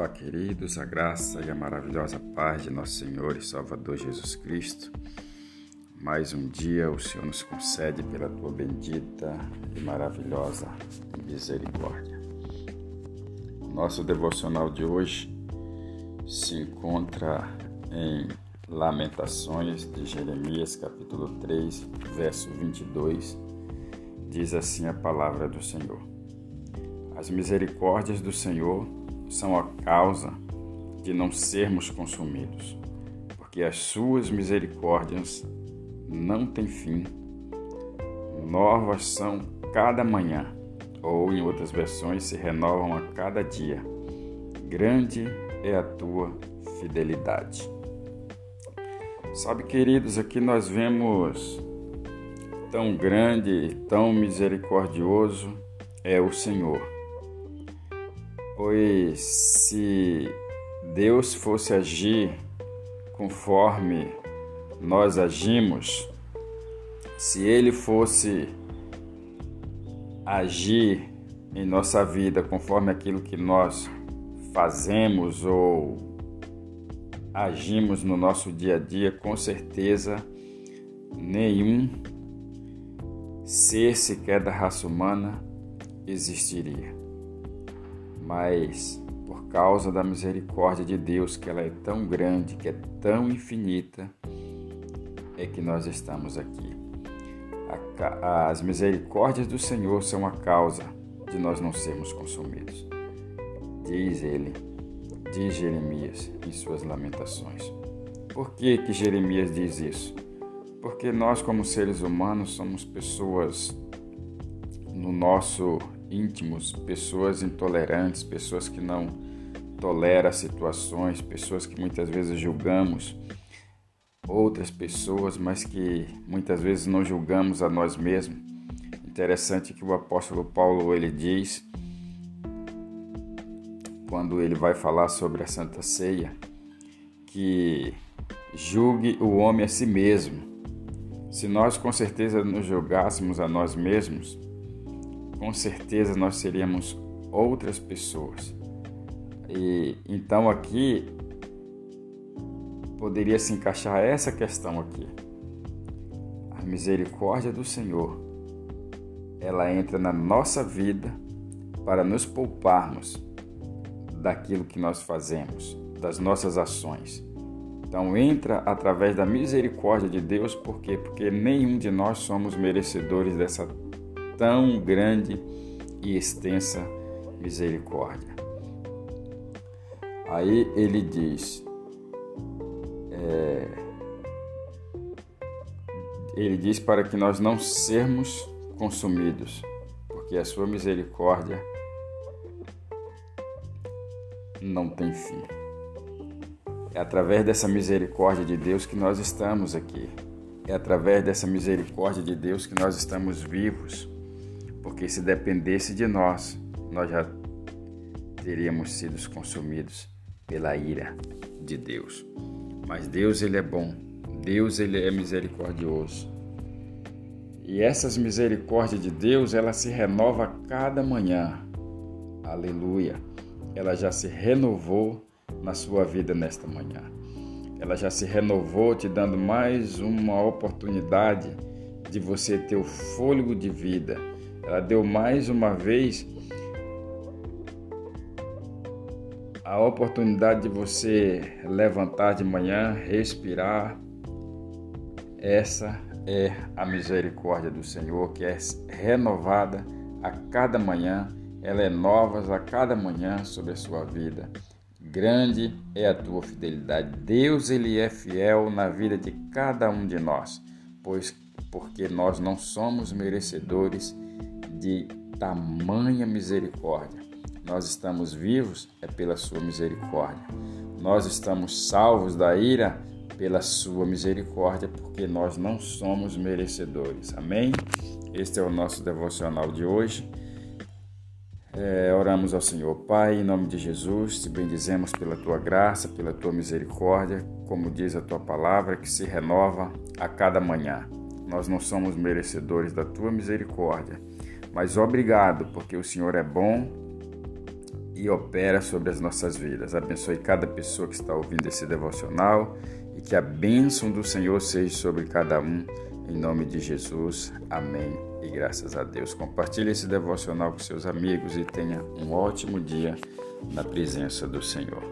Olá, queridos, a graça e a maravilhosa paz de nosso Senhor e Salvador Jesus Cristo. Mais um dia o Senhor nos concede pela tua bendita e maravilhosa misericórdia. Nosso devocional de hoje se encontra em Lamentações de Jeremias, capítulo 3, verso 22. Diz assim a palavra do Senhor. As misericórdias do Senhor são a causa de não sermos consumidos, porque as suas misericórdias não têm fim. Novas são cada manhã, ou em outras versões, se renovam a cada dia. Grande é a tua fidelidade. Sabe, queridos, aqui nós vemos tão grande, tão misericordioso é o Senhor Pois se Deus fosse agir conforme nós agimos, se Ele fosse agir em nossa vida conforme aquilo que nós fazemos ou agimos no nosso dia a dia, com certeza nenhum ser sequer da raça humana existiria mas por causa da misericórdia de Deus, que ela é tão grande, que é tão infinita, é que nós estamos aqui. As misericórdias do Senhor são a causa de nós não sermos consumidos. Diz ele, diz Jeremias em suas lamentações. Por que, que Jeremias diz isso? Porque nós, como seres humanos, somos pessoas no nosso íntimos, pessoas intolerantes, pessoas que não toleram situações, pessoas que muitas vezes julgamos outras pessoas, mas que muitas vezes não julgamos a nós mesmos. Interessante que o apóstolo Paulo ele diz quando ele vai falar sobre a Santa Ceia que julgue o homem a si mesmo. Se nós com certeza nos julgássemos a nós mesmos, com certeza nós seríamos outras pessoas. E então aqui poderia se encaixar essa questão aqui. A misericórdia do Senhor, ela entra na nossa vida para nos pouparmos daquilo que nós fazemos, das nossas ações. Então entra através da misericórdia de Deus, por quê? Porque nenhum de nós somos merecedores dessa tão grande e extensa misericórdia. Aí ele diz, é, ele diz para que nós não sermos consumidos, porque a sua misericórdia não tem fim. É através dessa misericórdia de Deus que nós estamos aqui. É através dessa misericórdia de Deus que nós estamos vivos porque se dependesse de nós, nós já teríamos sido consumidos pela ira de Deus. Mas Deus ele é bom, Deus ele é misericordioso. E essas misericórdias de Deus, ela se renova a cada manhã. Aleluia. Ela já se renovou na sua vida nesta manhã. Ela já se renovou te dando mais uma oportunidade de você ter o fôlego de vida ela deu mais uma vez a oportunidade de você levantar de manhã, respirar. Essa é a misericórdia do Senhor que é renovada a cada manhã, ela é nova a cada manhã sobre a sua vida. Grande é a tua fidelidade. Deus ele é fiel na vida de cada um de nós, pois porque nós não somos merecedores de tamanha misericórdia. Nós estamos vivos é pela sua misericórdia. Nós estamos salvos da ira pela sua misericórdia, porque nós não somos merecedores. Amém? Este é o nosso devocional de hoje. É, oramos ao Senhor Pai, em nome de Jesus, te bendizemos pela tua graça, pela tua misericórdia, como diz a tua palavra, que se renova a cada manhã. Nós não somos merecedores da tua misericórdia, mas obrigado, porque o Senhor é bom e opera sobre as nossas vidas. Abençoe cada pessoa que está ouvindo esse devocional e que a bênção do Senhor seja sobre cada um. Em nome de Jesus. Amém. E graças a Deus. Compartilhe esse devocional com seus amigos e tenha um ótimo dia na presença do Senhor.